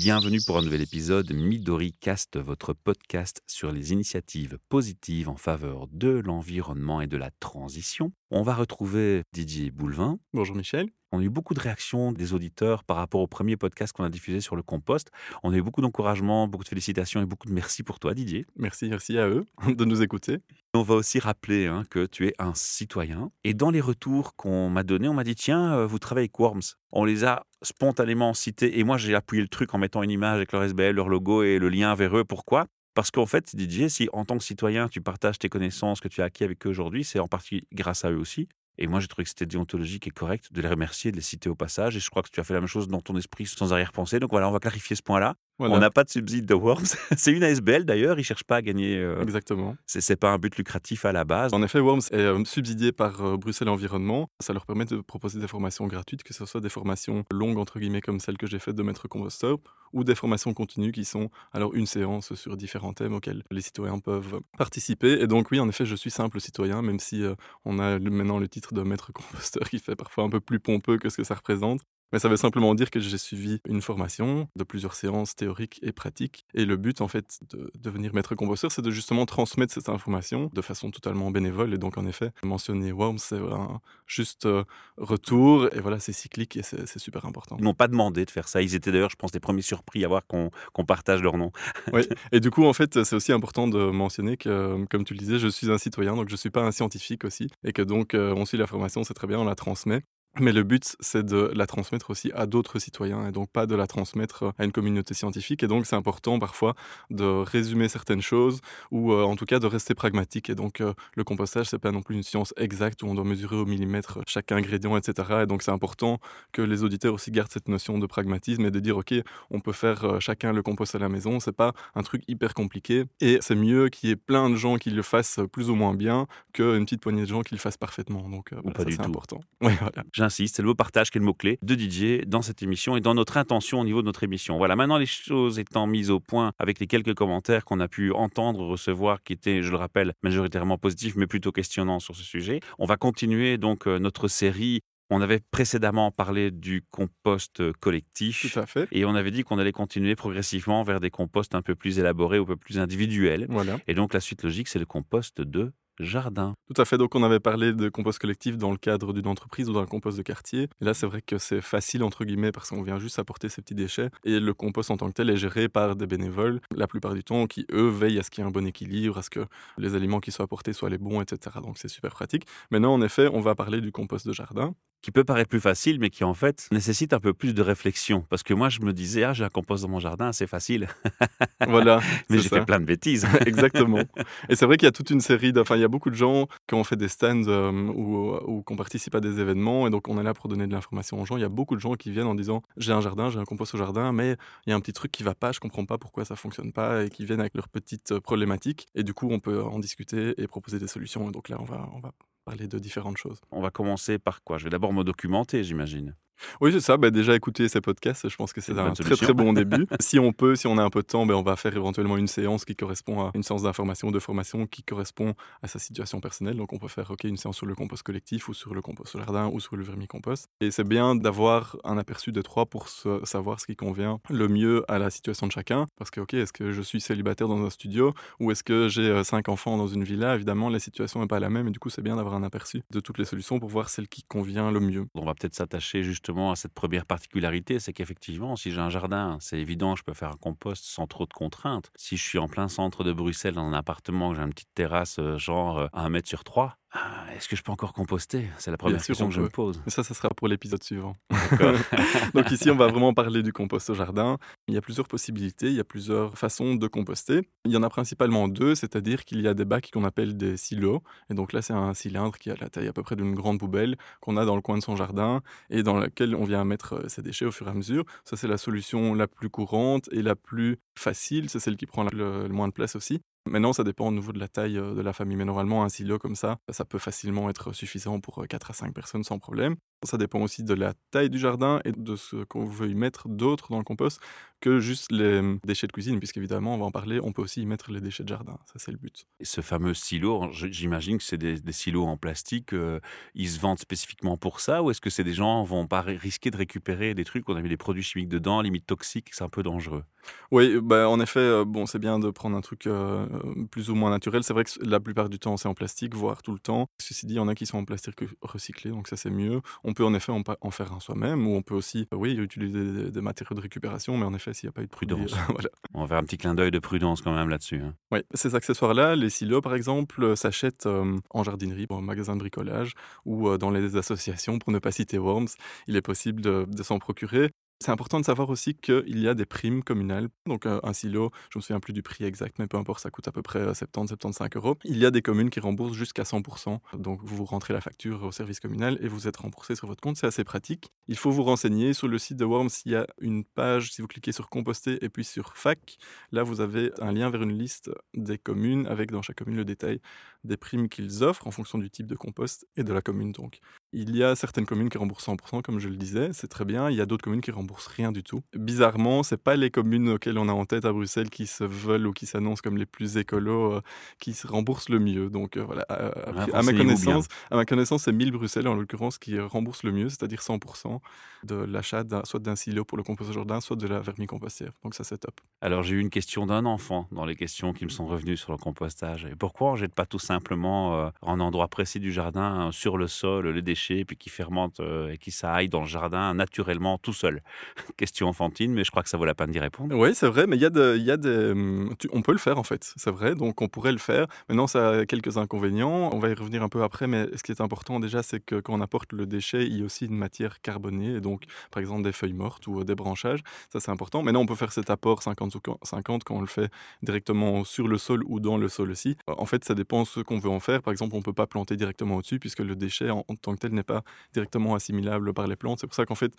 Bienvenue pour un nouvel épisode Midori Cast, votre podcast sur les initiatives positives en faveur de l'environnement et de la transition. On va retrouver Didier Boulevin. Bonjour Michel. On a eu beaucoup de réactions des auditeurs par rapport au premier podcast qu'on a diffusé sur le compost. On a eu beaucoup d'encouragement, beaucoup de félicitations et beaucoup de merci pour toi, Didier. Merci, merci à eux de nous écouter. On va aussi rappeler hein, que tu es un citoyen. Et dans les retours qu'on m'a donnés, on m'a dit tiens, euh, vous travaillez avec Worms. On les a spontanément cités. Et moi, j'ai appuyé le truc en mettant une image avec leur SBL, leur logo et le lien vers eux. Pourquoi? Parce qu'en fait, Didier, si en tant que citoyen, tu partages tes connaissances que tu as acquis avec eux aujourd'hui, c'est en partie grâce à eux aussi. Et moi, j'ai trouvé que c'était déontologique et correct de les remercier, de les citer au passage. Et je crois que tu as fait la même chose dans ton esprit sans arrière-pensée. Donc voilà, on va clarifier ce point-là. On n'a pas de subside de Worms. c'est une ASBL d'ailleurs, ils ne cherchent pas à gagner. Euh, Exactement. C'est, n'est pas un but lucratif à la base. En effet, Worms est euh, subsidié par euh, Bruxelles Environnement. Ça leur permet de proposer des formations gratuites, que ce soit des formations longues, entre guillemets, comme celle que j'ai faite de maître composteur, ou des formations continues qui sont alors une séance sur différents thèmes auxquels les citoyens peuvent participer. Et donc, oui, en effet, je suis simple citoyen, même si on a maintenant le titre de maître composteur qui fait parfois un peu plus pompeux que ce que ça représente. Mais ça veut simplement dire que j'ai suivi une formation de plusieurs séances théoriques et pratiques. Et le but, en fait, de devenir maître composteur, c'est de justement transmettre cette information de façon totalement bénévole. Et donc, en effet, mentionner Worms, c'est un juste euh, retour. Et voilà, c'est cyclique et c'est super important. Ils n'ont pas demandé de faire ça. Ils étaient d'ailleurs, je pense, les premiers surpris à voir qu'on partage leur nom. oui. Et du coup, en fait, c'est aussi important de mentionner que, comme tu le disais, je suis un citoyen, donc je ne suis pas un scientifique aussi. Et que donc, euh, on suit la formation, c'est très bien, on la transmet. Mais le but, c'est de la transmettre aussi à d'autres citoyens et donc pas de la transmettre à une communauté scientifique. Et donc, c'est important parfois de résumer certaines choses ou euh, en tout cas de rester pragmatique. Et donc, euh, le compostage, c'est pas non plus une science exacte où on doit mesurer au millimètre chaque ingrédient, etc. Et donc, c'est important que les auditeurs aussi gardent cette notion de pragmatisme et de dire, OK, on peut faire euh, chacun le compost à la maison. C'est pas un truc hyper compliqué. Et c'est mieux qu'il y ait plein de gens qui le fassent plus ou moins bien qu'une petite poignée de gens qui le fassent parfaitement. Donc, pas c'est important. Oui, voilà. J'insiste, c'est le mot partage qui est le mot-clé de Didier dans cette émission et dans notre intention au niveau de notre émission. Voilà, maintenant les choses étant mises au point avec les quelques commentaires qu'on a pu entendre, recevoir, qui étaient, je le rappelle, majoritairement positifs, mais plutôt questionnants sur ce sujet, on va continuer donc euh, notre série on avait précédemment parlé du compost collectif. Tout à fait. Et on avait dit qu'on allait continuer progressivement vers des composts un peu plus élaborés un peu plus individuels. Voilà. Et donc la suite logique, c'est le compost de jardin. Tout à fait. Donc, on avait parlé de compost collectif dans le cadre d'une entreprise ou d'un compost de quartier. Et là, c'est vrai que c'est facile, entre guillemets, parce qu'on vient juste apporter ces petits déchets. Et le compost en tant que tel est géré par des bénévoles, la plupart du temps, qui, eux, veillent à ce qu'il y ait un bon équilibre, à ce que les aliments qui soient apportés soient les bons, etc. Donc, c'est super pratique. Maintenant, en effet, on va parler du compost de jardin qui peut paraître plus facile, mais qui en fait nécessite un peu plus de réflexion. Parce que moi, je me disais, ah, j'ai un compost dans mon jardin, c'est facile. Voilà. mais j'ai fait plein de bêtises. Exactement. Et c'est vrai qu'il y a toute une série, enfin, il y a beaucoup de gens qui ont fait des stands euh, ou, ou qu'on participe à des événements, et donc on est là pour donner de l'information aux gens. Il y a beaucoup de gens qui viennent en disant, j'ai un jardin, j'ai un compost au jardin, mais il y a un petit truc qui va pas, je comprends pas pourquoi ça fonctionne pas, et qui viennent avec leurs petites problématiques. Et du coup, on peut en discuter et proposer des solutions. Et donc là, on va, on va parler de différentes choses. On va commencer par quoi? Je vais d'abord me documenter, j'imagine. Oui, c'est ça. Bah, déjà, écouter ces podcasts, je pense que c'est un très très bon début. si on peut, si on a un peu de temps, ben, on va faire éventuellement une séance qui correspond à une séance d'information, de formation qui correspond à sa situation personnelle. Donc, on peut faire ok une séance sur le compost collectif ou sur le compost jardin ou sur le vermicompost. Et c'est bien d'avoir un aperçu de trois pour savoir ce qui convient le mieux à la situation de chacun. Parce que, ok, est-ce que je suis célibataire dans un studio ou est-ce que j'ai euh, cinq enfants dans une villa? Évidemment, la situation n'est pas la même et du coup, c'est bien d'avoir un aperçu de toutes les solutions pour voir celle qui convient le mieux. On va peut-être s'attacher justement à cette première particularité, c'est qu'effectivement, si j'ai un jardin, c'est évident, je peux faire un compost sans trop de contraintes. Si je suis en plein centre de Bruxelles, dans un appartement, j'ai une petite terrasse, euh, genre à euh, un mètre sur trois, ah, est-ce que je peux encore composter? C'est la première question que je me pose. Ça, ça sera pour l'épisode suivant. Donc ici, on va vraiment parler du compost au jardin. Il y a plusieurs possibilités, il y a plusieurs façons de composter. Il y en a principalement deux, c'est-à-dire qu'il y a des bacs qu'on appelle des silos. Et donc là, c'est un cylindre qui a la taille à peu près d'une grande poubelle qu'on a dans le coin de son jardin et dans lequel on vient mettre euh, ses déchets au fur et à mesure. Ça, c'est la solution la plus courante et la plus facile. C'est celle qui prend le moins de place aussi. Maintenant, ça dépend au niveau de la taille de la famille, mais normalement, un silo comme ça, ça peut facilement être suffisant pour 4 à 5 personnes sans problème. Ça dépend aussi de la taille du jardin et de ce qu'on veut y mettre d'autre dans le compost que juste les mmh, déchets de cuisine, puisqu'évidemment, on va en parler, on peut aussi y mettre les déchets de jardin. Ça, c'est le but. Et ce fameux silo, j'imagine que c'est des, silos en plastique. Euh, ils se vendent spécifiquement pour ça ou est-ce que c'est des gens vont pas risquer de récupérer des trucs, on a mis des produits chimiques dedans, limite toxiques, c'est un peu dangereux Oui, bah, en effet, euh, bon, c'est bien de prendre un truc euh, plus ou moins naturel. C'est vrai que la plupart du temps, c'est en plastique, voire tout le temps. Ceci dit, il y en a qui sont en plastique recyclé, donc ça, c'est mieux. On peut en effet en, faire un soi-même ou on peut aussi, oui, utiliser des matériaux de récupération, mais en effet, s'il n'y a pas eu de prudence. On va faire un petit clin d'œil de prudence quand même là-dessus. Hein. Oui, ces accessoires-là, les silos par exemple, euh, s'achètent euh, en jardinerie, en magasin de bricolage ou euh, dans les associations, pour ne pas citer Worms. Il est possible de s'en procurer. C'est important de savoir aussi qu'il y a des primes communales. Donc un silo, je ne me souviens plus du prix exact, mais peu importe, ça coûte à peu près 70-75 euros. Il y a des communes qui remboursent jusqu'à 100%. Donc vous rentrez la facture au service communal et vous êtes remboursé sur votre compte. C'est assez pratique. Il faut vous renseigner. Sur le site de Worms, il y a une page, si vous cliquez sur composter et puis sur fac, là vous avez un lien vers une liste des communes avec dans chaque commune le détail des primes qu'ils offrent en fonction du type de compost et de la commune donc. Il y a certaines communes qui remboursent 100%, comme je le disais, c'est très bien. Il y a d'autres communes qui remboursent rien du tout. Bizarrement, c'est pas les communes auxquelles on a en tête à Bruxelles qui se veulent ou qui s'annoncent comme les plus écolos euh, qui se remboursent le mieux. Donc euh, voilà, à, ma connaissance, à ma connaissance, c'est 1000 Bruxelles en l'occurrence qui remboursent le mieux, c'est-à-dire 100% de l'achat soit d'un silo pour le compost jardin, soit de la vermicompostière. Donc ça, c'est top. Alors j'ai eu une question d'un enfant dans les questions qui me sont revenues sur le compostage. Et pourquoi on jette pas tout simplement euh, en endroit précis du jardin, sur le sol, les déchets puis qui fermente euh, et qui s'aille dans le jardin naturellement tout seul. Question enfantine, mais je crois que ça vaut la peine d'y répondre. Oui, c'est vrai, mais il y a, de, y a des, hum, on peut le faire en fait, c'est vrai, donc on pourrait le faire. Maintenant, ça a quelques inconvénients. On va y revenir un peu après, mais ce qui est important déjà, c'est que quand on apporte le déchet, il y a aussi une matière carbonée, et donc par exemple des feuilles mortes ou des branchages. Ça, c'est important. Maintenant, on peut faire cet apport 50 50 quand on le fait directement sur le sol ou dans le sol aussi. En fait, ça dépend ce qu'on veut en faire. Par exemple, on ne peut pas planter directement au-dessus puisque le déchet en, en tant que tel n'est pas directement assimilable par les plantes. C'est pour ça qu'en fait,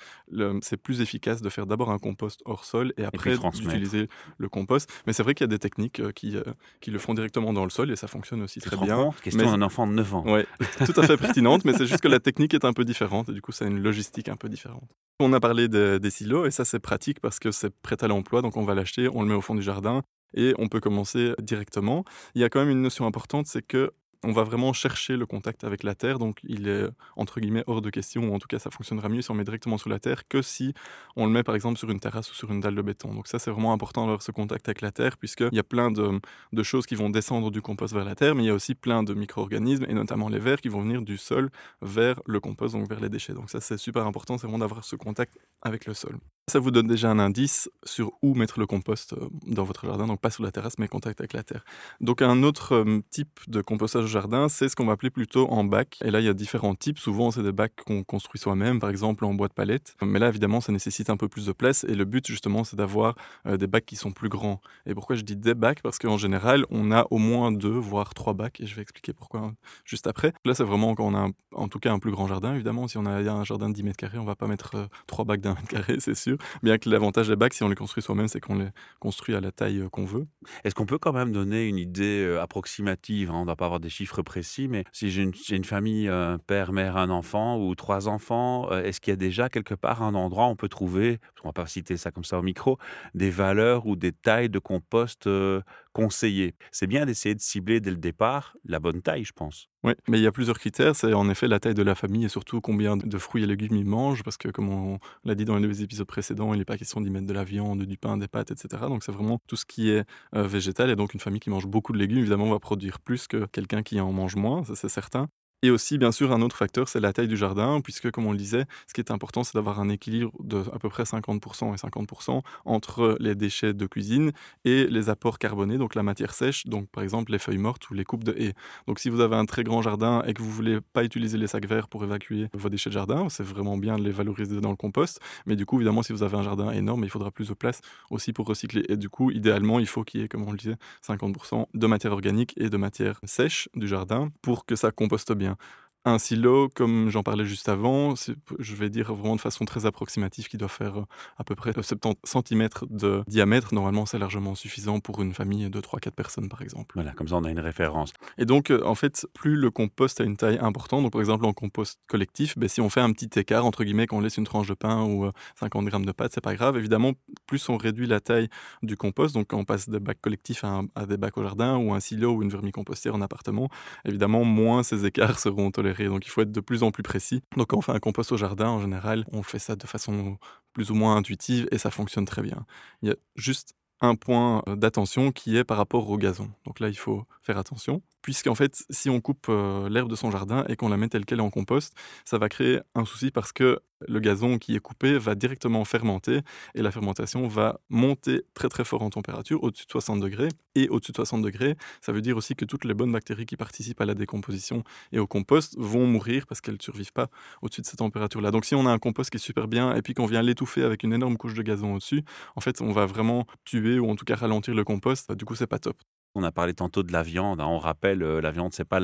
c'est plus efficace de faire d'abord un compost hors sol et après d'utiliser le compost. Mais c'est vrai qu'il y a des techniques euh, qui, euh, qui le font directement dans le sol et ça fonctionne aussi très bien. Question d'un enfant de 9 ans. Oui, tout à fait pertinente, mais c'est juste que la technique est un peu différente et du coup, c'est une logistique un peu différente. On a parlé des silos et ça, c'est pratique parce que c'est prêt à l'emploi. Donc, on va l'acheter, on le met au fond du jardin et on peut commencer directement. Il y a quand même une notion importante, c'est que on va vraiment chercher le contact avec la Terre, donc il est entre guillemets hors de question, ou en tout cas ça fonctionnera mieux si on met directement sur la Terre que si on le met par exemple sur une terrasse ou sur une dalle de béton. Donc ça c'est vraiment important d'avoir ce contact avec la Terre, puisqu'il y a plein de, de, choses qui vont descendre du compost vers la Terre, mais il y a aussi plein de micro-organismes, et notamment les vers, qui vont venir du sol vers le compost, donc vers les déchets. Donc ça c'est super important, c'est vraiment d'avoir ce contact avec le sol. Ça vous donne déjà un indice sur où mettre le compost euh, dans votre jardin, donc pas sur la terrasse, mais contact avec la terre. Donc un autre euh, type de compostage jardin, c'est ce qu'on va appeler plutôt en bac. Et là, il y a différents types. Souvent, c'est des bacs qu'on construit soi-même, par exemple en bois de palette. Mais là, évidemment, ça nécessite un peu plus de place. Et le but, justement, c'est d'avoir euh, des bacs qui sont plus grands. Et pourquoi je dis des bacs? Parce qu'en général, on a au moins deux, voire trois bacs. Et je vais expliquer pourquoi hein, juste après. Là, c'est vraiment quand on a, en tout cas, un plus grand jardin. Évidemment, si on a un jardin de 10 mètres carrés, on va pas mettre euh, trois bacs d'un mètre carré, c'est sûr. Bien que l'avantage des bacs, si on les construit soi-même, c'est qu'on les construit à la taille euh, qu'on veut. Est-ce qu'on peut quand même donner une idée approximative hein? On ne doit pas avoir des chiffres précis mais si j'ai une, famille, un père, mère, un enfant ou trois enfants, euh, est-ce qu'il y a déjà quelque part un endroit où on peut trouver, on va pas citer ça comme ça au micro, des valeurs ou des tailles de compost euh, conseillées C'est bien d'essayer de cibler dès le départ la bonne taille, je pense. Oui, mais il y a plusieurs critères. C'est en effet la taille de la famille et surtout combien de fruits et légumes ils mangent, parce que comme on l'a dit dans les épisodes précédents, il n'est pas question d'y mettre de la viande, du pain, des pâtes, etc. Donc c'est vraiment tout ce qui est euh, végétal. Et donc une famille qui mange beaucoup de légumes, évidemment, va produire plus que quelqu'un qui en mange moins, ça c'est certain. Et aussi, bien sûr, un autre facteur, c'est la taille du jardin, puisque, comme on le disait, ce qui est important, c'est d'avoir un équilibre de à peu près 50% et 50% entre les déchets de cuisine et les apports carbonés, donc la matière sèche, donc par exemple les feuilles mortes ou les coupes de haies. Donc si vous avez un très grand jardin et que vous voulez pas utiliser les sacs verts pour évacuer vos déchets de jardin, c'est vraiment bien de les valoriser dans le compost. Mais du coup, évidemment, si vous avez un jardin énorme, il faudra plus de place aussi pour recycler. Et du coup, idéalement, il faut qu'il y ait, comme on le disait, 50% de matière organique et de matière sèche du jardin pour que ça composte bien. know un silo, comme j'en parlais juste avant, je vais dire vraiment de façon très approximative, qui doit faire euh, à peu près 70 cm de diamètre. Normalement, c'est largement suffisant pour une famille de 3-4 personnes, par exemple. Voilà, comme ça, on a une référence. Et donc, euh, en fait, plus le compost a une taille importante, donc par exemple en compost collectif, ben, si on fait un petit écart, entre guillemets, qu'on laisse une tranche de pain ou 50 euh, grammes de pâte, c'est pas grave. Évidemment, plus on réduit la taille du compost, donc on passe des bacs collectifs à, à des bacs au jardin ou un silo ou une vermicompostière en appartement, évidemment, moins ces écarts seront tolérés. Donc, il faut être de plus en plus précis. Donc quand on fait un compost au jardin, en général, on fait ça de façon plus ou moins intuitive et ça fonctionne très bien. Il y a juste un point euh, d'attention qui est par rapport au gazon. Donc là, il faut faire attention puisqu'en fait, si on coupe euh, l'herbe de son jardin et qu'on la met telle qu'elle en compost, ça va créer un souci parce que le gazon qui est coupé va directement fermenter et la fermentation va monter très très fort en température, au-dessus de 60 degrés. Et au-dessus de 60 degrés, ça veut dire aussi que toutes les bonnes bactéries qui participent à la décomposition et au compost vont mourir parce qu'elles ne survivent pas au-dessus de cette température-là. Donc si on a un compost qui est super bien et puis qu'on vient l'étouffer avec une énorme couche de gazon au-dessus, en fait, on va vraiment tuer ou en tout cas ralentir le compost. Du coup, c'est pas top. On a parlé tantôt de la viande. Hein. On rappelle, euh, la viande, c'est pas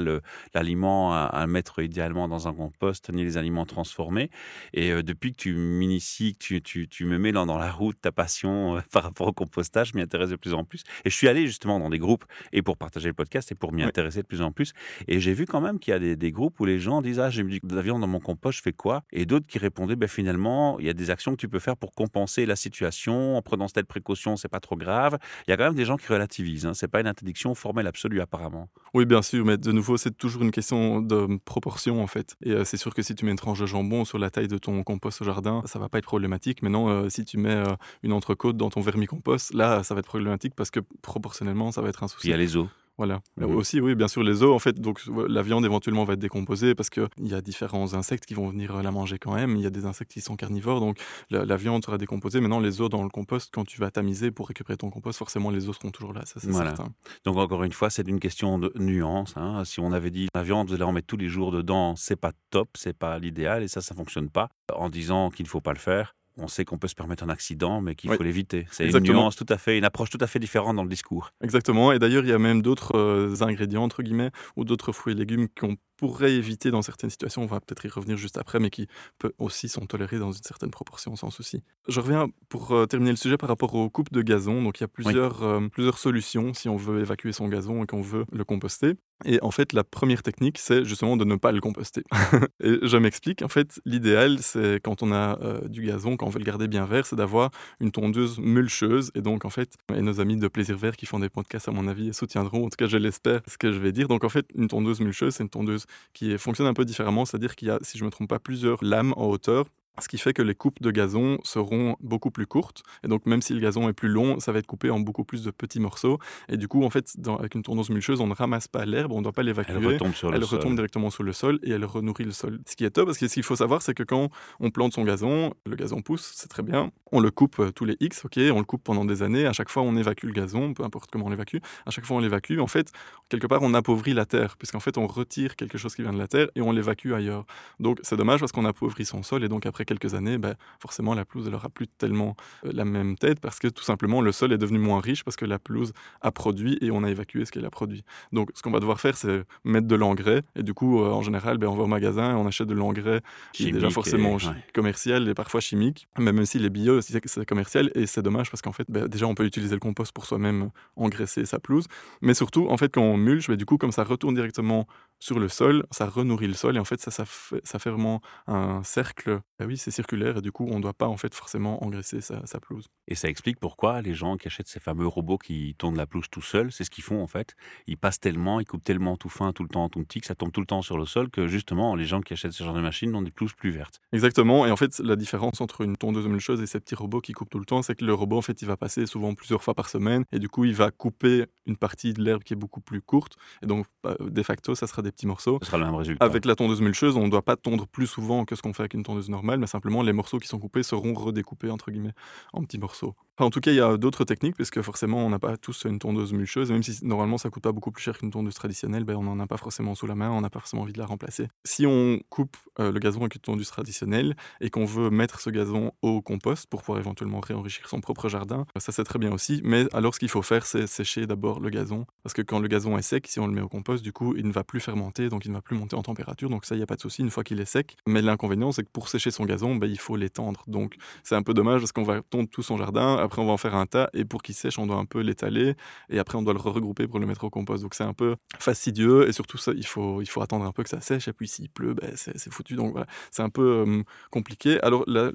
l'aliment à, mettre idéalement dans un compost, ni les aliments transformés. Et euh, depuis que tu m'inities, que tu, tu, me mets dans, la route ta passion euh, par rapport au compostage, m'y intéresse de plus en plus. Et je suis allé justement dans des groupes, et pour partager le podcast, et pour m'y intéresser de plus en plus. Et j'ai vu quand même qu'il y a des, groupes où les gens disent Ah, j'ai mis de la viande dans mon compost, je fais quoi? Et d'autres qui répondaient ben, Finalement, il y a des actions que tu peux faire pour compenser la situation, en prenant telle précaution, c'est pas trop grave. Il y a quand même des gens qui relativisent. Hein. C'est pas une interdiction formelle absolue apparemment. Oui, bien sûr, mais de nouveau, c'est toujours une question de proportion en fait. Et euh, c'est sûr que si tu mets une tranche de jambon sur la taille de ton compost au jardin, ça va pas être problématique. Mais non, euh, si tu mets euh, une entrecôte dans ton vermicompost, là, ça va être problématique parce que proportionnellement, ça va être un souci. Il y a les os. Voilà. Mmh aussi, oui, bien sûr, les os, en fait, donc la viande éventuellement va être décomposée parce qu'il y a différents insectes qui vont venir euh, la manger quand même. Il y a des insectes qui sont carnivores, donc la, viande sera décomposée. Maintenant, les os dans le compost, quand tu vas tamiser pour récupérer ton compost, forcément, les os seront toujours là, ça c'est certain. Donc, encore une fois, c'est une question de nuance. Hein. Si on avait dit la viande, vous allez en mettre tous les jours dedans, c'est pas top, c'est pas l'idéal, et ça, ça fonctionne pas. En disant qu'il ne faut pas le faire, on sait qu'on peut se permettre un accident, mais qu'il faut l'éviter. C'est une nuance tout à fait, une approche tout à fait différente dans le discours. Exactement. Et d'ailleurs, il y a même d'autres euh, ingrédients, entre guillemets, ou d'autres fruits et légumes qu'on pourrait éviter dans certaines situations, on va peut-être y revenir juste après, mais qui peut aussi sont tolérés dans une certaine proportion sans souci. Je reviens pour euh, terminer le sujet par rapport aux coupes de gazon. Donc il y a plusieurs, euh, plusieurs solutions si on veut évacuer son gazon et qu'on veut le composter. Et en fait, la première technique, c'est justement de ne pas le composter. et je m'explique. En fait, l'idéal, c'est quand on a euh, du gazon, quand on veut le garder bien vert, c'est d'avoir une tondeuse mulcheuse. Et donc, en fait, et nos amis de Plaisir Vert qui font des podcasts, à mon avis, soutiendront, en tout cas, je l'espère, ce que je vais dire. Donc, en fait, une tondeuse mulcheuse, c'est une tondeuse qui fonctionne un peu différemment, c'est-à-dire qu'il y a, si je ne me trompe pas, plusieurs lames en hauteur ce qui fait que les coupes de gazon seront beaucoup plus courtes. Et donc, même si le gazon est plus long, ça va être coupé en beaucoup plus de petits morceaux. Et du coup, en fait, avec une tondeuse mulcheuse, on ne ramasse pas l'herbe, on ne doit pas l'évacuer. Elle retombe, sur elle le retombe directement sur le sol et elle renourrit le sol. Ce qui est top, parce que ce qu'il faut savoir, c'est que quand on plante son gazon, le gazon pousse, c'est très bien. On le coupe euh, tous les X, ok, on le coupe pendant des années. À chaque fois, on évacue le gazon, peu importe comment on l'évacue. À chaque fois, on l'évacue. En fait, quelque part, on appauvrit la terre, puisqu'en fait, on retire quelque chose qui vient de la terre et on l'évacue ailleurs. Donc, c'est dommage parce qu'on appauvrit son sol et donc après quelques années, ben, forcément la pelouse n'aura plus tellement euh, la même tête parce que tout simplement le sol est devenu moins riche parce que la pelouse a produit et on a évacué ce qu'elle a produit. Donc ce qu'on va devoir faire c'est mettre de l'engrais et du coup euh, en général ben, on va au magasin et on achète de l'engrais qui est déjà forcément commercial et parfois chimique, mais même si les bio c'est commercial et c'est dommage parce qu'en fait ben, déjà on peut utiliser le compost pour soi-même engraisser sa pelouse, mais surtout en fait quand on mulche, ben, du coup comme ça retourne directement sur le sol, ça renourrit le sol et en fait ça, ça, fait, ça fait vraiment un cercle. Ah oui, c'est circulaire et du coup on ne doit pas en fait forcément engraisser sa, pelouse. Et ça explique pourquoi les gens qui achètent ces fameux robots qui tournent la pelouse tout seuls, c'est ce qu'ils font en fait. Ils passent tellement, ils coupent tellement tout fin, tout le temps, tout petit, que ça tombe tout le temps sur le sol que justement les gens qui achètent ce genre de machines ont des pelouses plus vertes. Exactement. Et en fait la différence entre une tondeuse mulcheuse et ces petits robots qui coupent tout le temps, c'est que le robot en fait il va passer souvent plusieurs fois par semaine et du coup il va couper une partie de l'herbe qui est beaucoup plus courte et donc bah, de facto ça sera des petits morceaux. Ce sera le même résultat. Avec la tondeuse mulcheuse, on ne doit pas tondre plus souvent que ce qu'on fait avec une tondeuse normale, mais simplement les morceaux qui sont coupés seront redécoupés entre guillemets en petits morceaux. En tout cas, il y a d'autres techniques, puisque forcément, on n'a pas tous une tondeuse mulcheuse, même si normalement ça coûte pas beaucoup plus cher qu'une tondeuse traditionnelle, ben, on n'en a pas forcément sous la main, on n'a pas forcément envie de la remplacer. Si on coupe euh, le gazon avec une tondeuse traditionnelle et qu'on veut mettre ce gazon au compost pour pouvoir éventuellement réenrichir son propre jardin, ça c'est très bien aussi. Mais alors, ce qu'il faut faire, c'est sécher d'abord le gazon, parce que quand le gazon est sec, si on le met au compost, du coup, il ne va plus fermenter, donc il ne va plus monter en température. Donc ça, il n'y a pas de souci une fois qu'il est sec. Mais l'inconvénient, c'est que pour sécher son gazon, ben, il faut l'étendre. Donc c'est un peu dommage parce qu'on va tondre tout son jardin, après on va en faire un tas, et pour qu'il sèche, on doit un peu l'étaler, et après on doit le regrouper pour le mettre au compost. Donc c'est un peu fastidieux, et surtout ça, il faut, il faut attendre un peu que ça sèche, et puis s'il pleut, ben, c'est foutu. Donc c'est un peu euh, compliqué. Alors la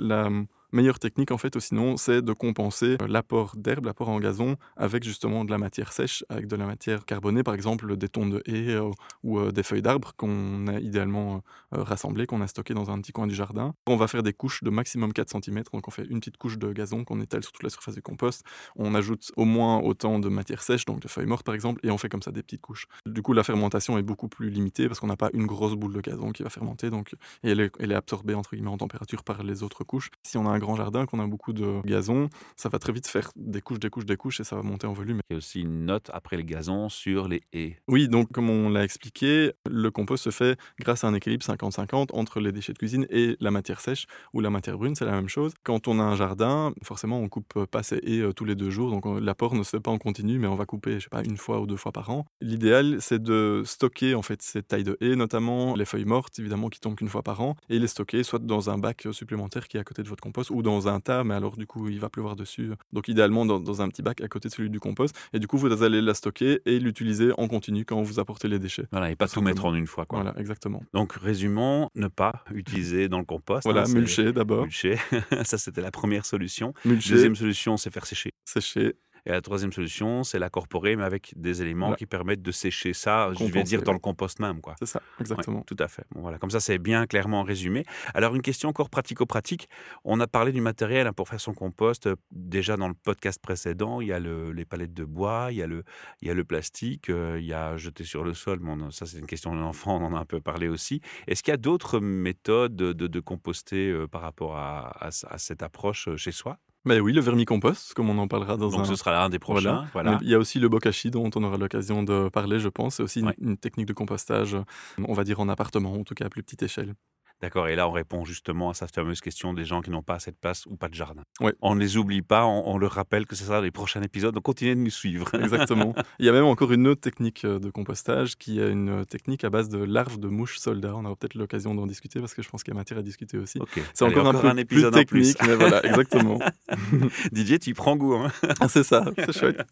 meilleure technique, en fait, sinon, c'est de compenser euh, l'apport d'herbe, l'apport en gazon, avec justement de la matière sèche, avec de la matière carbonée, par exemple des tons de haies euh, ou euh, des feuilles d'arbres qu'on a idéalement rassemblées, qu'on a stockées dans un petit coin du jardin. On va faire des couches de maximum 4 cm, donc on fait une petite couche de gazon qu'on étale sur toute la surface du compost. On ajoute au moins autant de matière sèche, donc de feuilles mortes par exemple, et on fait comme ça des petites couches. Du coup, la fermentation est beaucoup plus limitée parce qu'on n'a pas une grosse boule de gazon qui va fermenter, donc et elle est, elle est absorbée entre guillemets en température par les autres couches. Si on a un grand jardin, qu'on a beaucoup de gazon, ça va très vite faire des couches, des couches, des couches et ça va monter en volume. Il y a aussi une note après le gazon sur les haies. Oui, donc comme on l'a expliqué, le compost se fait grâce à un équilibre 50-50 entre les déchets de cuisine et la matière sèche ou la matière brune, c'est la même chose. Quand on a un jardin, forcément on coupe pas ses haies euh, tous les deux jours, donc l'apport ne se fait pas en continu, mais on va couper, je sais pas, une fois ou deux fois par an. L'idéal, c'est de stocker en fait ces tailles de haies, notamment les feuilles mortes, évidemment, qui tombent qu'une fois par an, et les stocker soit dans un bac supplémentaire qui est à côté de votre compost ou dans un tas, mais alors du coup, il va pleuvoir dessus. Donc idéalement dans, un petit bac à côté de celui du compost. Et du coup, vous allez la stocker et l'utiliser en continu quand vous apportez les déchets. Voilà, et pas tout mettre en une fois. Quoi. Voilà, exactement. Donc résumons, ne pas utiliser dans le compost. Voilà, hein, mulcher d'abord. Mulcher, ça c'était la première solution. Mulcher. Deuxième solution, c'est faire sécher. Sécher. Et la troisième solution, c'est l'incorporer, mais avec des éléments qui permettent de sécher ça, je vais dire, dans le compost même. quoi. C'est ça, exactement. tout à fait. Bon, voilà, comme ça, c'est bien clairement résumé. Alors, une question encore pratico-pratique. On a parlé du matériel hein, pour faire son compost. Euh, déjà dans le podcast précédent, il y a le, les palettes de bois, il y a le, il y a le plastique, euh, il y a jeté sur le sol. Bon, ça, c'est une question de l'enfant, on en a un peu parlé aussi. Est-ce qu'il y a d'autres méthodes de, de, composter euh, par rapport à, à cette approche chez soi? Mais oui, le vermicompost, comme on en parlera dans Donc un... ce sera l'un des prochains. Voilà. Il y a aussi le bokashi dont on aura l'occasion de parler, je pense. C'est aussi une, technique de compostage, on va dire en appartement, en tout cas à plus petite échelle. D'accord, et là on répond justement à cette fameuse question des gens qui n'ont pas assez de place ou pas de jardin. Oui. On ne les oublie pas, on, leur rappelle que c'est ça les prochains épisodes, donc continuez de nous suivre. Exactement. Il y a même encore une autre technique euh, de compostage qui est une euh, technique à base de larves de mouches soldats. On aura peut-être l'occasion d'en discuter parce que je pense qu'il y a matière à discuter aussi. C'est encore, un, peu un épisode plus technique, plus. mais voilà, exactement. Didier, tu prends goût. Hein ah, c'est ça, c'est chouette.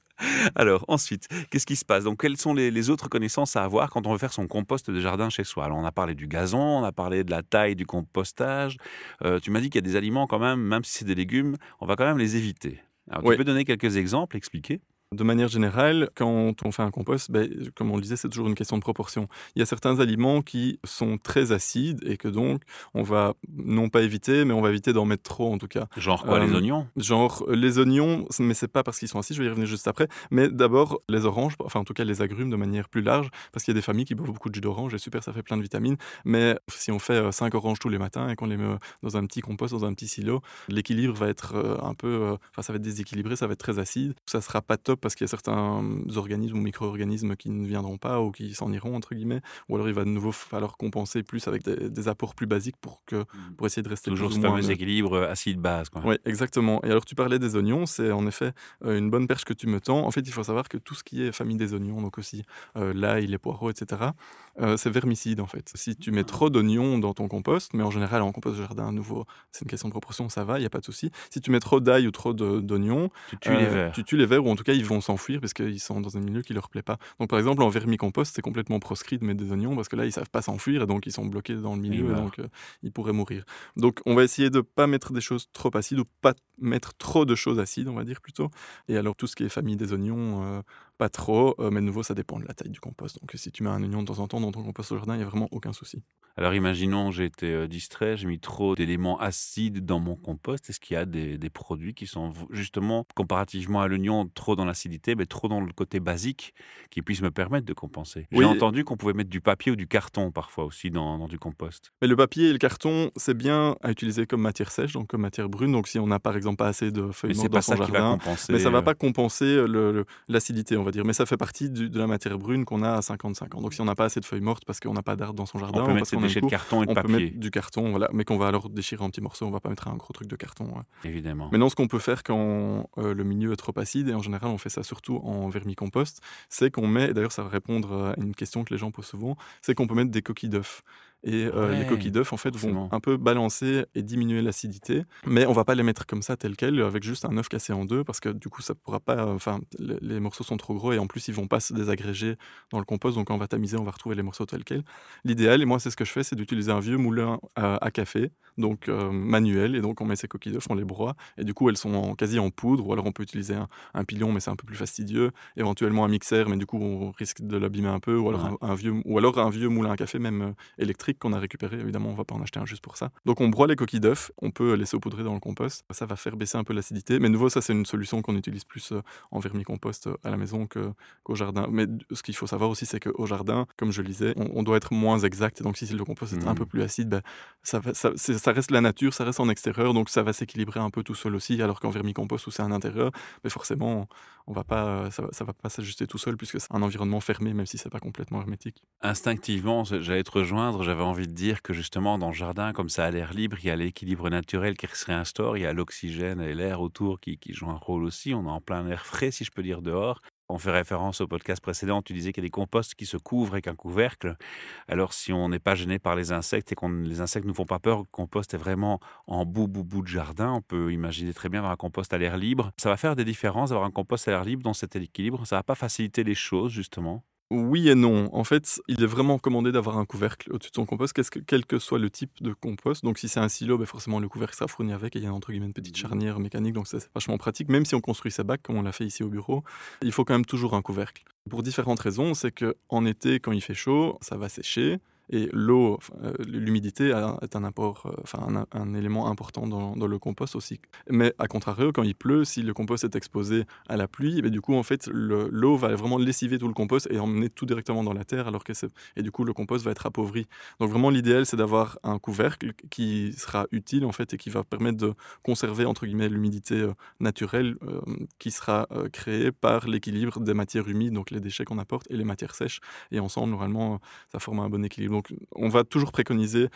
Alors ensuite, qu'est-ce qui se passe? Donc quelles sont les, les, autres connaissances à avoir quand on veut faire son compost de jardin chez soi? Alors on a parlé du gazon, on a parlé de la taille du compost euh, tu m'as dit qu'il y a des aliments quand même, même si c'est des légumes, on va quand même les éviter. Alors, tu peux donner quelques exemples, expliquer? De manière générale, quand on fait un compost, ben, comme on le disait, c'est toujours une question de proportion. Il y a certains aliments qui sont très acides et que donc on va non pas éviter, mais on va éviter d'en mettre trop en tout cas. Genre quoi, les euh, oignons? Genre les oignons, mais c'est pas parce qu'ils sont acides, je vais y revenir juste après. Mais d'abord les oranges, enfin en tout cas les agrumes de manière plus large, parce qu'il y a des familles qui boivent beaucoup de jus d'orange et super, ça fait plein de vitamines. Mais si on fait 5 euh, oranges tous les matins et qu'on les met dans un petit compost, dans un petit silo, l'équilibre va être euh, un peu, enfin ça va être déséquilibré, ça va être très acide. Ça sera pas top parce qu'il y a certains organismes ou micro-organismes qui ne viendront pas ou qui s'en iront, entre guillemets, ou alors il va de nouveau falloir compenser plus avec des, apports plus basiques pour, que, mmh. pour essayer de rester Toujours ce fameux équilibre euh, acide-base. Oui, exactement. Et alors tu parlais des oignons, c'est en effet euh, une bonne perche que tu me tends. En fait, il faut savoir que tout ce qui est famille des oignons, donc aussi euh, l'ail, les poireaux, etc., c'est vermicide en fait. Si tu mets trop d'oignons dans ton compost, mais en général en compost de jardin à nouveau, c'est une question de proportion, ça va, il n'y a pas de souci. Si tu mets trop d'ail ou trop d'oignons, tu tues les vers. Tu tues les vers ou en tout cas ils vont s'enfuir parce qu'ils sont dans un milieu qui leur plaît pas. Donc par exemple en vermicompost, c'est complètement proscrit de mettre des oignons parce que là ils savent pas s'enfuir et donc ils sont bloqués dans le milieu et, donc euh, ils pourraient mourir. Donc on va essayer de pas mettre des choses trop acides ou pas mettre trop de choses acides, on va dire plutôt. Et alors tout ce qui est famille des oignons, euh, pas trop, euh, mais de nouveau, ça dépend de la taille du compost. Donc si tu mets un oignon de temps en temps dans ton compost au jardin, il n'y a vraiment aucun souci. Alors imaginons, j'ai été euh, distrait, j'ai mis trop d'éléments acides dans mon compost. Est-ce qu'il y a des, des produits qui sont justement, comparativement à l'oignon, trop dans l'acidité, mais trop dans le côté basique, qui puissent me permettre de compenser? J'ai Oui. entendu qu'on pouvait mettre du papier ou du carton parfois aussi dans, dans du compost. Mais le papier et le carton, c'est bien à utiliser comme matière sèche, donc comme matière brune. Donc si on n'a par exemple pas assez de feuilles mortes dans son jardin, mais ça euh, va pas compenser l'acidité, on va dire. Mais ça fait partie du- de la matière brune qu'on a à 55 ans. Donc si on n'a pas assez de feuilles mortes parce qu'on n'a pas d'arbres dans son jardin, On peut mettre aime déchets de carton et de on peut papier, mettre du carton, voilà, mais qu'on va alors déchirer en petits morceaux. On va pas mettre un gros truc de carton. ouais. évidemment. Maintenant, ce qu'on peut faire quand euh, le milieu est trop acide, et en général on fait ça surtout en vermicompost, c'est qu'on met, et d'ailleurs ça va répondre à une question que les gens posent souvent, c'est qu'on peut mettre des coquilles d'œufs. Et euh, les coquilles d'œufs, en fait, forcément. vont un peu balancer et diminuer l'acidité, mais on va pas les mettre comme ça, tel quel, avec juste un œuf cassé en deux, parce que du coup, ça pourra pas. Enfin, les, les morceaux sont trop gros et en plus, ils vont pas se désagréger dans le compost. Donc, quand on va tamiser, on va retrouver les morceaux tels quels. L'idéal, et moi, c'est ce que je fais, c'est d'utiliser un vieux moulin à, à café, donc euh, manuel, et donc on met ces coquilles d'œufs, on les broie, et du coup, elles sont en- quasi en poudre, ou alors on peut utiliser un, un pilon, mais c'est un peu plus fastidieux, éventuellement un mixeur, mais du coup, on risque de l'abîmer un peu, ou alors, Ouais. un, un vieux, ou alors un vieux moulin à café, même euh, qu'on a récupéré. Évidemment, on va pas en acheter un juste pour ça. Donc, on broie les coquilles d'œufs, on peut les saupoudrer dans le compost. Ça va faire baisser un peu l'acidité, mais de nouveau, ça, c'est une solution qu'on utilise plus euh, en vermicompost euh, à la maison que- qu'au jardin. Mais ce qu'il faut savoir aussi, c'est qu'au jardin, comme je le disais, on, on doit être moins exact. Et donc, si le compost est un peu plus acide, ben, ça, va- ça, c'est- ça reste la nature, ça reste en extérieur, donc ça va s'équilibrer un peu tout seul aussi. Alors qu'en vermicompost, où c'est un intérieur, mais forcément, on va pas, ça, va- ça va pas s'ajuster tout seul puisque c'est un environnement fermé, même si c'est pas complètement hermétique. Instinctivement, j'allais te rejoindre, j'avais envie de dire que justement dans le jardin, comme ça a l'air libre, il y a l'équilibre naturel qui se réinstaure, il y a l'oxygène et l'air autour qui, qui jouent un rôle aussi, on est en plein air frais si je peux dire dehors. On fait référence au podcast précédent, tu disais qu'il y a des composts qui se couvrent avec un couvercle. Alors si on n'est pas gêné par les insectes et que les insectes ne nous font pas peur, le compost est vraiment en bout, bout, bout de jardin, on peut imaginer très bien avoir un compost à l'air libre. Ça va faire des différences d'avoir un compost à l'air libre dans cet équilibre, ça va pas faciliter les choses justement. Oui et non. En fait, il est vraiment recommandé d'avoir un couvercle au-dessus de son compost, que- quel que soit le type de compost. Donc, si c'est un silo, ben forcément, le couvercle sera fourni avec et il y a entre guillemets une petite Mhm. charnière mécanique, donc ça, c'est vachement pratique. Même si on construit ses bacs, comme on l'a fait ici au bureau, il faut quand même toujours un couvercle. Pour différentes raisons, c'est que en été, quand il fait chaud, ça va sécher. Et l'eau, euh, l'humidité est euh, un, élément important dans, le compost aussi. Mais à contrario, quand il pleut, si le compost est exposé à la pluie, ben, du coup, en fait, le- l'eau va vraiment lessiver tout le compost et emmener tout directement dans la terre, alors que et du coup, le compost va être appauvri. Donc vraiment, l'idéal, c'est d'avoir un couvercle qui sera utile en fait et qui va permettre de conserver entre guillemets l'humidité euh, naturelle qui sera créée par l'équilibre des matières humides, donc les déchets qu'on apporte et les matières sèches. Et ensemble, normalement, ça forme un bon équilibre. Donc, on va toujours préconiser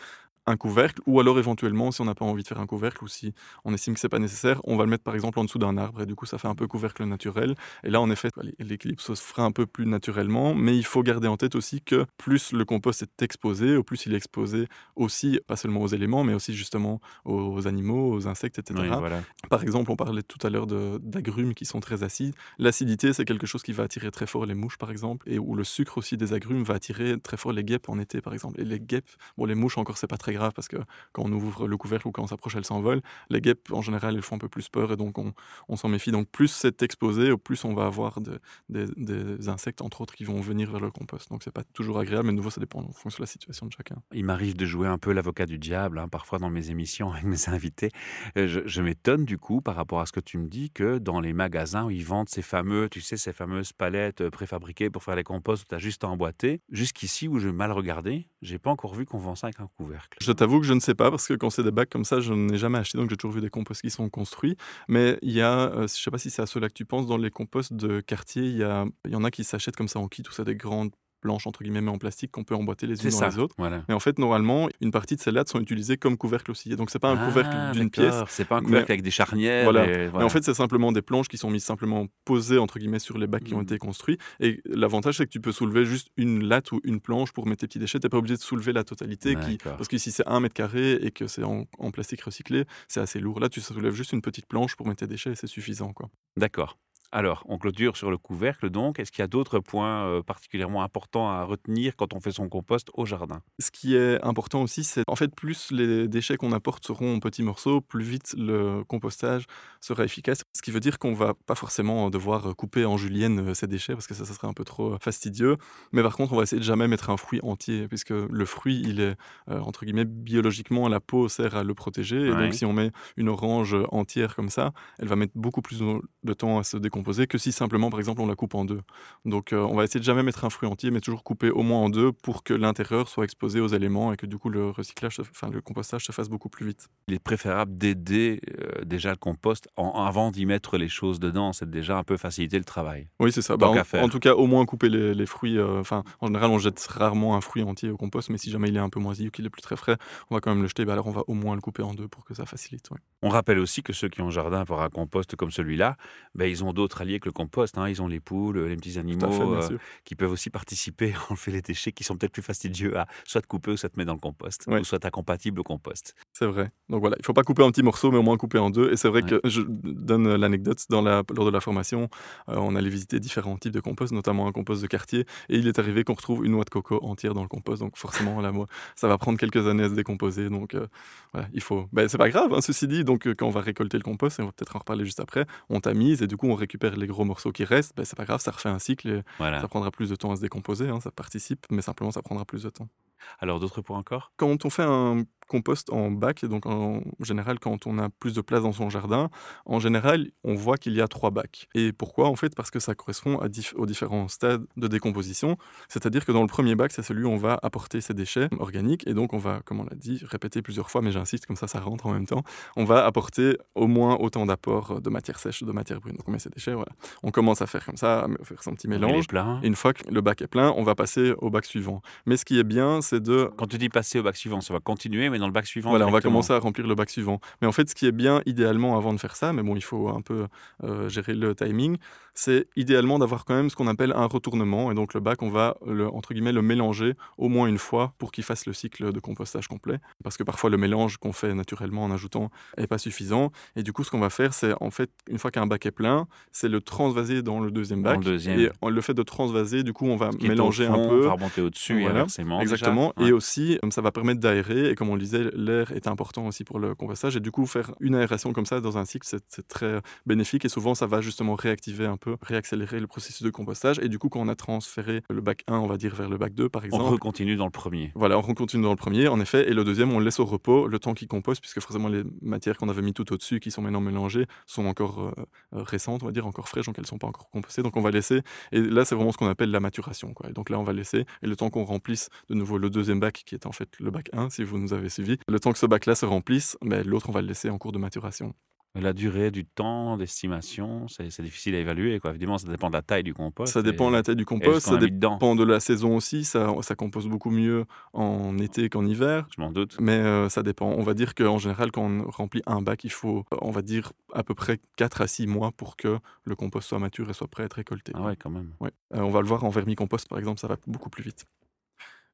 un couvercle, ou alors éventuellement, si on n'a pas envie de faire un couvercle, ou si on estime que c'est pas nécessaire, on va le mettre par exemple en dessous d'un arbre, et du coup ça fait un peu couvercle naturel. Et là, en effet, l'équilibre se fera un peu plus naturellement, mais il faut garder en tête aussi que plus le compost est exposé, au plus il est exposé aussi, pas seulement aux éléments, mais aussi justement aux animaux, aux insectes, etc. Oui, voilà. Par exemple, on parlait tout à l'heure d'agrumes qui sont très acides. L'acidité, c'est quelque chose qui va attirer très fort les mouches, par exemple, et où le sucre aussi des agrumes va attirer très fort les guêpes en été, par exemple. Et les guêpes, bon, les mouches encore, c'est pas très grave parce que quand on ouvre le couvercle ou quand on s'approche, elles s'envolent. Les guêpes, en général, elles font un peu plus peur et donc on, on s'en méfie. Donc, plus c'est exposé, plus on va avoir de- des, insectes, entre autres, qui vont venir vers le compost. Donc, c'est pas toujours agréable, mais de nouveau, ça dépend en fonction de la situation de chacun. Il m'arrive de jouer un peu l'avocat du diable, hein, parfois dans mes émissions avec mes invités. Euh, Je, je m'étonne du coup, par rapport à ce que tu me dis, que dans les magasins où ils vendent ces fameux, tu sais, ces fameuses palettes euh, préfabriquées pour faire les composts où tu as juste à emboîter, jusqu'ici où j'ai mal regardé, j'ai pas encore vu qu'on vend ça avec un couvercle. Je t'avoue que je ne sais pas parce que quand c'est des bacs comme ça, je n'ai jamais acheté, donc j'ai toujours vu des composts qui sont construits. Mais il y a, euh, je sais pas si c'est à ceux-là que tu penses, dans les composts de quartier, il y, a, il y en a qui s'achètent comme ça en kit, ou ça des grandes planches entre guillemets mais en plastique qu'on peut emboîter les unes dans ça. les autres. Voilà. Mais en fait, normalement, une partie de ces lattes sont utilisées comme couvercle aussi. Donc c'est pas un Ah, couvercle d'une pièce. C'est pas un mais- couvercle avec des charnières. Voilà. et Mais en fait, c'est simplement des planches qui sont mises simplement posées entre guillemets sur les bacs qui ont Mhm. été construits. Et l'avantage, c'est que tu peux soulever juste une latte ou une planche pour mettre tes petits déchets. Tu n'es pas obligé de soulever la totalité. Qui... Parce que si c'est un mètre carré et que c'est en, en plastique recyclé, c'est assez lourd. Là, tu soulèves juste une petite planche pour mettre tes déchets et c'est suffisant. D'accord. Alors, on clôture sur le couvercle donc. Est-ce qu'il y a d'autres points euh, particulièrement importants à retenir quand on fait son compost au jardin? Ce qui est important aussi, c'est en fait plus les déchets qu'on apporte seront en petits morceaux, plus vite le compostage sera efficace. Ce qui veut dire qu'on va pas forcément devoir couper en julienne euh, ces déchets parce que ça, ça serait un peu trop fastidieux. Mais par contre, on va essayer de jamais mettre un fruit entier puisque le fruit, il est euh, entre guillemets biologiquement la peau sert à le protéger. Et donc, si on met une orange entière comme ça, elle va mettre beaucoup plus de temps à se décomposer que si simplement, par exemple, on la coupe en deux. Donc, euh, on va essayer de jamais mettre un fruit entier, mais toujours couper au moins en deux pour que l'intérieur soit exposé aux éléments et que du coup le recyclage, enfin le compostage se fasse beaucoup plus vite. Il est préférable d'aider euh, déjà le compost en, avant d'y mettre les choses dedans. C'est déjà un peu faciliter le travail. Oui, c'est ça. Bah, en, tout cas, au moins couper les, fruits. Euh, enfin, en général, on jette rarement un fruit entier au compost, mais si jamais il est un peu moisi ou qu'il est plus très frais, on va quand même le jeter. Bah, alors, on va au moins le couper en deux pour que ça facilite. On rappelle aussi que ceux qui ont un jardin pour un compost comme celui-là, ben, ils ont d'autres alliés que le compost. Hein. Ils ont les poules, les petits animaux euh, qui peuvent aussi participer à enlever les déchets qui sont peut-être plus fastidieux à soit couper ou soit te mettre dans le compost, ou soit incompatible au compost. C'est vrai. Donc voilà, il ne faut pas couper en petits morceaux, mais au moins couper en deux. Et c'est vrai que je donne l'anecdote, dans la, lors de la formation, euh, on allait visiter différents types de compost, notamment un compost de quartier, et il est arrivé qu'on retrouve une noix de coco entière dans le compost. Donc forcément, là, moi, ça va prendre quelques années à se décomposer. Donc euh, voilà, il faut. Ben, c'est pas grave, hein, ceci dit. Donc quand on va récolter le compost, et on va peut-être en reparler juste après, on tamise et du coup on récupère les gros morceaux qui restent. Ben, c'est pas grave, ça refait un cycle et ça prendra plus de temps à se décomposer. Hein, ça participe, mais simplement ça prendra plus de temps. Alors d'autres points encore? Quand on fait un compost en bac, et donc en général quand on a plus de place dans son jardin, en général on voit qu'il y a trois bacs. Et pourquoi? En fait parce que ça correspond à aux différents stades de décomposition. C'est-à-dire que dans le premier bac, c'est celui où on va apporter ses déchets organiques, et donc on va, comme on l'a dit, répéter plusieurs fois, mais j'insiste comme ça, ça rentre en même temps, on va apporter au moins autant d'apports de matière sèche, de matière brune. Donc on met ses déchets, voilà. On commence à faire comme ça, à faire son petit mélange. Et une fois que le bac est plein, on va passer au bac suivant. Mais ce qui est bien, c'est de... Quand tu dis passer au bac suivant, ça va continuer, mais dans le bac suivant. Voilà, on va commencer à remplir le bac suivant. Mais en fait, ce qui est bien idéalement avant de faire ça, mais bon, il faut un peu euh, gérer le timing, c'est idéalement d'avoir quand même ce qu'on appelle un retournement. Et donc le bac, on va le, entre guillemets le mélanger au moins une fois pour qu'il fasse le cycle de compostage complet. Parce que parfois le mélange qu'on fait naturellement en ajoutant n'est pas suffisant. Et du coup, ce qu'on va faire, c'est en fait, une fois qu'un bac est plein, c'est le transvaser dans le deuxième bac. le deuxième. Et le fait de transvaser, du coup, on va mélanger un peu. On va remonter au-dessus voilà. inversement. Exactement. Et aussi, ça va permettre d'aérer. Et comme on le disait, l'air est important aussi pour le compostage. Et du coup, faire une aération comme ça dans un cycle, c'est très bénéfique. Et souvent, ça va justement réactiver un peu, réaccélérer le processus de compostage. Et du coup, quand on a transféré le bac 1, on va dire, vers le bac 2, par exemple. On continue dans le premier. Voilà, on continue dans le premier, en effet. Et le deuxième, on le laisse au repos le temps qu'il compose, puisque forcément, les matières qu'on avait mis tout au-dessus, qui sont maintenant mélangées, sont encore euh, euh, récentes, on va dire, encore fraîches, donc elles ne sont pas encore compostées. Donc on va laisser. Et là, c'est vraiment ce qu'on appelle la maturation. Quoi. Et donc là, on va laisser. Et le temps qu'on remplisse de nouveau le deuxième bac, qui est en fait le bac 1, si vous nous avez suivi, le temps que ce bac-là se remplisse, mais ben, l'autre, on va le laisser en cours de maturation. La durée du temps d'estimation, c'est difficile à évaluer. Quoi. Évidemment, ça dépend de la taille du compost. Ça dépend de la taille du compost, ça dépend de la saison aussi. Ça, ça compose beaucoup mieux en été qu'en hiver. Je m'en doute. Mais euh, ça dépend. On va dire qu'en général, quand on remplit un bac, il faut, on va dire, à peu près 4 à 6 mois pour que le compost soit mature et soit prêt à être récolté. Ah ouais, quand même. Ouais. Euh, on va le voir en vermicompost, par exemple, ça va beaucoup plus vite.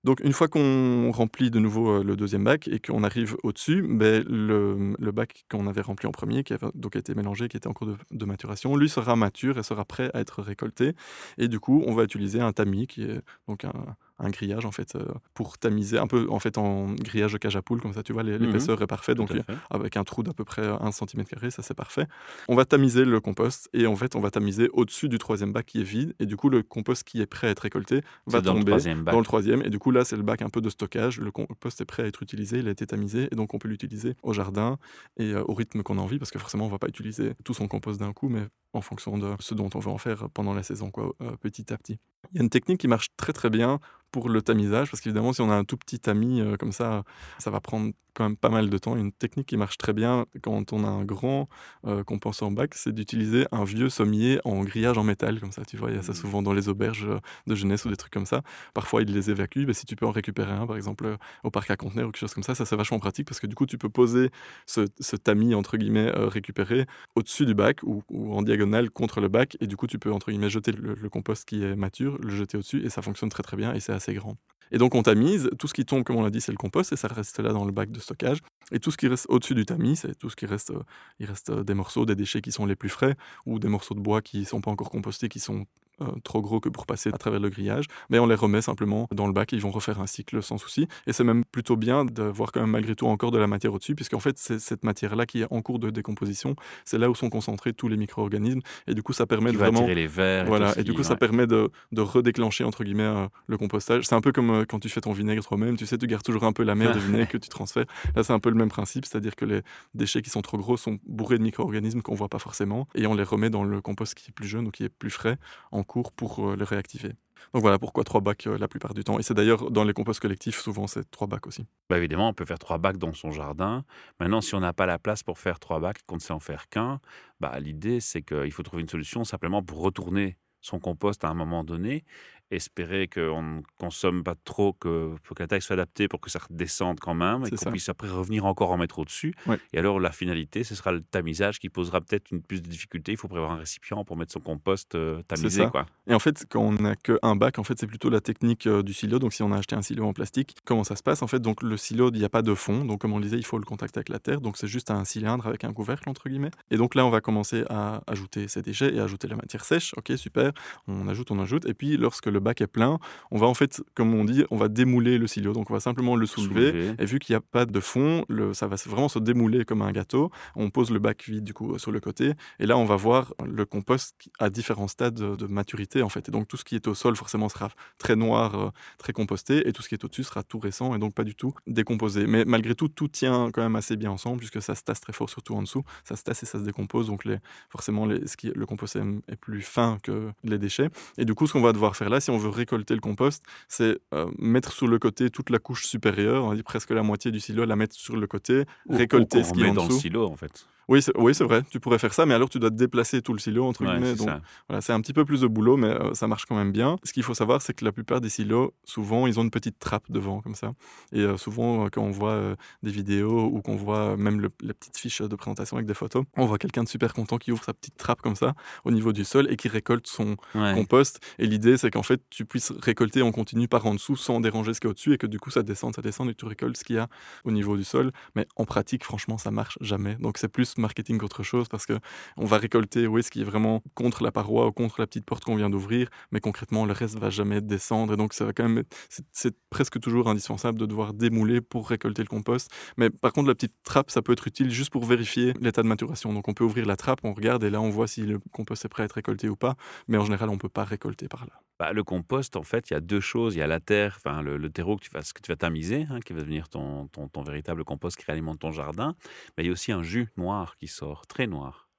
Donc une fois qu'on remplit de nouveau euh, le deuxième bac et qu'on arrive au-dessus, ben, le, bac qu'on avait rempli en premier, qui avait donc été mélangé, qui était en cours de, de, maturation, lui sera mature et sera prêt à être récolté. Et du coup, on va utiliser un tamis, qui est donc un, un grillage en fait euh, pour tamiser un peu en fait en grillage de cage à poule comme ça tu vois l'épaisseur est parfaite donc avec un trou d'à peu près 1 cm carré ça c'est parfait. On va tamiser le compost et en fait on va tamiser au-dessus du troisième bac qui est vide. Et du coup le compost qui est prêt à être récolté va tomber dans le troisième. Et du coup là c'est le bac un peu de stockage. Le compost est prêt à être utilisé il a été tamisé. Et donc on peut l'utiliser au jardin et euh, au rythme qu'on a envie parce que forcément on va pas utiliser tout son compost d'un coup mais en fonction de ce dont on veut en faire pendant la saison quoi euh, petit à petit il y a une technique qui marche très très bien pour le tamisage, parce qu'évidemment, si on a un tout petit tamis euh, comme ça, ça va prendre quand même pas mal de temps. Une technique qui marche très bien quand on a un grand euh, pense en bac, c'est d'utiliser un vieux sommier en grillage en métal, comme ça. Tu vois, il y a ça mmh. souvent dans les auberges euh, de jeunesse ou des trucs comme ça. Parfois, ils les évacuent. Mais si tu peux en récupérer un, par exemple, au parc à conteneurs ou quelque chose comme ça, ça c'est vachement pratique parce que du coup, tu peux poser ce, tamis, entre guillemets, récupéré au-dessus du bac ou, en diagonale contre le bac. Et du coup, tu peux, entre guillemets, jeter le, le compost qui est mature, le jeter au-dessus et ça fonctionne très très bien et c'est assez grand. Et donc on tamise, tout ce qui tombe, comme on l'a dit, c'est le compost et ça reste là dans le bac de stockage. Et tout ce qui reste au-dessus du tamis, c'est tout ce qui reste, euh, il reste euh, des morceaux, des déchets qui sont les plus frais ou des morceaux de bois qui sont pas encore compostés, qui sont euh, trop gros que pour passer à travers le grillage, mais on les remet simplement dans le bac et ils vont refaire un cycle sans souci. Et c'est même plutôt bien d'avoir quand même malgré tout encore de la matière au-dessus, puisqu'en fait, c'est cette matière-là qui est en cours de décomposition. C'est là où sont concentrés tous les micro-organismes. Et du coup, ça permet Qui de va vraiment. les vers. Voilà, et du coup, ça permet de, de redéclencher, entre guillemets, euh, le compostage. C'est un peu comme euh, quand tu fais ton vinaigre toi-même, tu sais, tu gardes toujours un peu la mer de vinaigre que tu transfères. Là, c'est un peu le même principe, c'est-à-dire que les déchets qui sont trop gros sont bourrés de micro-organismes qu'on voit pas forcément, et on les remet dans le compost qui est plus jeune ou qui est plus frais en pour euh, les réactiver. Donc voilà pourquoi trois bacs euh, la plupart du temps. Et c'est d'ailleurs dans les composts collectifs, souvent c'est trois bacs aussi. Bah, évidemment, on peut faire trois bacs dans son jardin. Maintenant, si on n'a pas la place pour faire trois bacs, qu'on ne sait en faire qu'un, bah, l'idée, c'est qu'il faut trouver une solution simplement pour retourner son compost à un moment donné, espérer qu'on ne consomme pas trop, que, que la taille soit adaptée pour que ça redescende quand même, et qu'on puisse après revenir encore en mettre au-dessus. Ouais. Et alors, la finalité, ce sera le tamisage qui posera peut-être une plus de difficulté. Il faut prévoir un récipient pour mettre son compost euh, tamisé. Quoi. Et en fait, quand on n'a qu'un bac, en fait, c'est plutôt la technique euh, du silo. Donc, si on a acheté un silo en plastique, comment ça se passe? En fait, donc le silo, il n'y a pas de fond. Donc, comme on le disait, il faut le contact avec la terre. Donc, c'est juste un cylindre avec un couvercle, entre guillemets. Et donc là, on va commencer à ajouter ces déchets et ajouter la matière sèche. Ok, super. On ajoute, on ajoute. Et puis, lorsque le bac est plein, on va en fait, comme on dit, on va démouler le silo. Donc, on va simplement le soulever. Soulever. Et vu qu'il n'y a pas de fond, le, ça va vraiment se démouler comme un gâteau. On pose le bac vide du coup sur le côté. Et là, on va voir le compost à différents stades de, maturité en fait. Et donc tout ce qui est au sol forcément sera très noir, euh, très composté, et tout ce qui est au-dessus sera tout récent et donc pas du tout décomposé. Mais malgré tout, tout tient quand même assez bien ensemble puisque ça se tasse très fort surtout en dessous. Ça se tasse et ça se décompose. Donc les, forcément, les, ce qui, le compost est, est plus fin que les déchets. Et du coup, ce qu'on va devoir faire là, si on veut récolter le compost, c'est euh, mettre sur le côté toute la couche supérieure, on dit presque la moitié du silo, la mettre sur le côté, Ou- récolter ce qui est en dans le silo, en fait. Oui, c'est oui, c'est vrai, tu pourrais faire ça, mais alors tu dois déplacer tout le silo, entre Ouais, guillemets. c'est donc ça. voilà, c'est un petit peu plus de boulot, mais euh, ça marche quand même bien. Ce qu'il faut savoir, c'est que la plupart des silos, souvent, ils ont une petite trappe devant, comme ça. Et euh, souvent, euh, quand on voit euh, des vidéos ou qu'on voit même le- les petites fiches de présentation avec des photos, on voit quelqu'un de super content qui ouvre sa petite trappe comme ça, au niveau du sol, et qui récolte son Ouais. compost. Et l'idée, c'est qu'en fait, tu puisses récolter en continu par en dessous sans déranger ce qu'il y a au-dessus, et que du coup, ça descende, ça descend, et tu récoltes ce qu'il y a au niveau du sol. Mais en pratique, franchement, ça marche jamais. Donc c'est plus marketing qu'autre chose parce que on va récolter oui, ce qui est vraiment contre la paroi ou contre la petite porte qu'on vient d'ouvrir, mais concrètement, le reste va jamais descendre. Et donc ça va quand même, c'est- presque toujours indispensable de devoir démouler pour récolter le compost. Mais par contre, la petite trappe, ça peut être utile juste pour vérifier l'état de maturation. Donc on peut ouvrir la trappe, on regarde et là on voit si le compost est prêt à être récolté ou pas. Mais en général, on peut pas récolter par là. Bah, le compost, en fait, il y a deux choses. Il y a la terre, enfin le, terreau que tu vas, que tu vas tamiser, hein, qui va devenir ton, ton, ton véritable compost qui réalimente ton jardin. Mais il y a aussi un jus noir qui sort, très noir.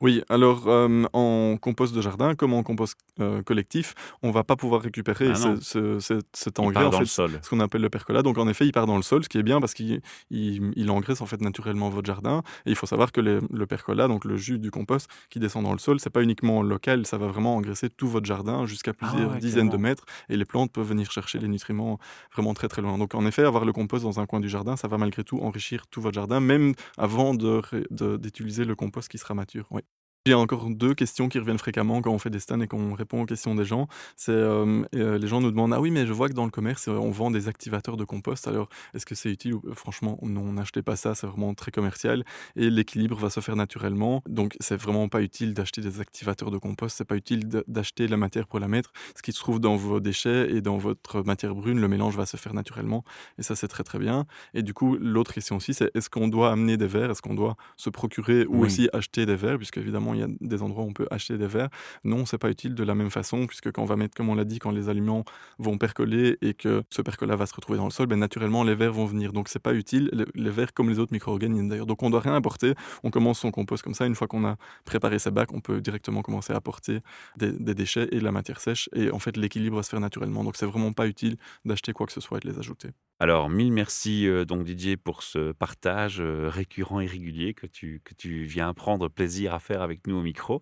Oui, alors euh, en compost de jardin, comme en compost euh, collectif, on va pas pouvoir récupérer Ah non. ce, ce- ce- cet Il engrais. en fait, le sol. ce qu'on appelle le percolat. Donc en effet, il part dans le sol, ce qui est bien parce qu'il il, il engraisse en fait naturellement votre jardin. Et il faut savoir que les- le percolat, donc le jus du compost qui descend dans le sol, c'est pas uniquement local, ça va vraiment engraisser tout votre jardin jusqu'à plusieurs Ah ouais, dizaines de mètres. Et les plantes peuvent venir chercher les nutriments vraiment très très loin. Donc en effet, avoir le compost dans un coin du jardin, ça va malgré tout enrichir tout votre jardin, même avant de ré- de- d'utiliser le compost qui sera mature. Oui. Il y a encore deux questions qui reviennent fréquemment quand on fait des stands et qu'on répond aux questions des gens. C'est euh, euh, les gens nous demandent ah oui mais je vois que dans le commerce euh, on vend des activateurs de compost. Alors est-ce que c'est utile franchement non n'achetez pas ça c'est vraiment très commercial et l'équilibre va se faire naturellement. Donc c'est vraiment pas utile d'acheter des activateurs de compost. C'est pas utile d'acheter la matière pour la mettre. Ce qui se trouve dans vos déchets et dans votre matière brune le mélange va se faire naturellement et ça c'est très très bien. Et du coup l'autre question aussi c'est est-ce qu'on doit amener des verres? Est-ce qu'on doit se procurer ou Oui. aussi acheter des verres? Puisque évidemment il y a des endroits où on peut acheter des verres. Non, c'est pas utile de la même façon, puisque quand on va mettre, comme on l'a dit, quand les aliments vont percoler et que ce percolat va se retrouver dans le sol, ben naturellement les vers vont venir. Donc c'est pas utile, les, les vers comme les autres micro-organismes d'ailleurs. Donc on doit rien apporter, on commence son compost comme ça. Une fois qu'on a préparé ses bacs, on peut directement commencer à apporter des, déchets et de la matière sèche. Et en fait, l'équilibre va se faire naturellement. Donc c'est vraiment pas utile d'acheter quoi que ce soit et de les ajouter. Alors, mille merci euh, donc Didier pour ce partage euh, récurrent et régulier que tu, que tu viens prendre plaisir à faire avec nous au micro.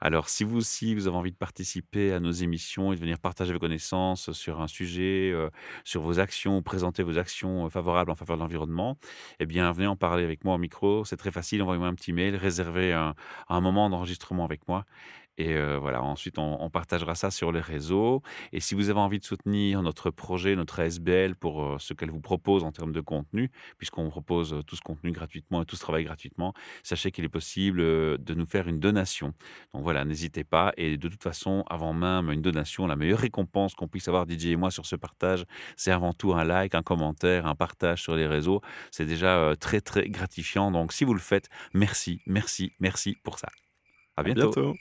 Alors, si vous aussi, vous avez envie de participer à nos émissions et de venir partager vos connaissances sur un sujet, euh, sur vos actions, ou présenter vos actions euh, favorables en faveur de l'environnement, eh bien, venez en parler avec moi au micro. C'est très facile, envoyez-moi un petit mail, réservez un, un moment d'enregistrement avec moi Et euh, voilà, ensuite, on, on partagera ça sur les réseaux. Et si vous avez envie de soutenir notre projet, notre SBL pour euh, ce qu'elle vous propose en termes de contenu, puisqu'on propose euh, tout ce contenu gratuitement et tout ce travail gratuitement, sachez qu'il est possible de nous faire une donation. Donc voilà, n'hésitez pas. Et de toute façon, avant même une donation, la meilleure récompense qu'on puisse avoir, DJ et moi, sur ce partage, c'est avant tout un like, un commentaire, un partage sur les réseaux. C'est déjà très, très gratifiant. Donc si vous le faites, merci, merci, merci pour ça. À bientôt.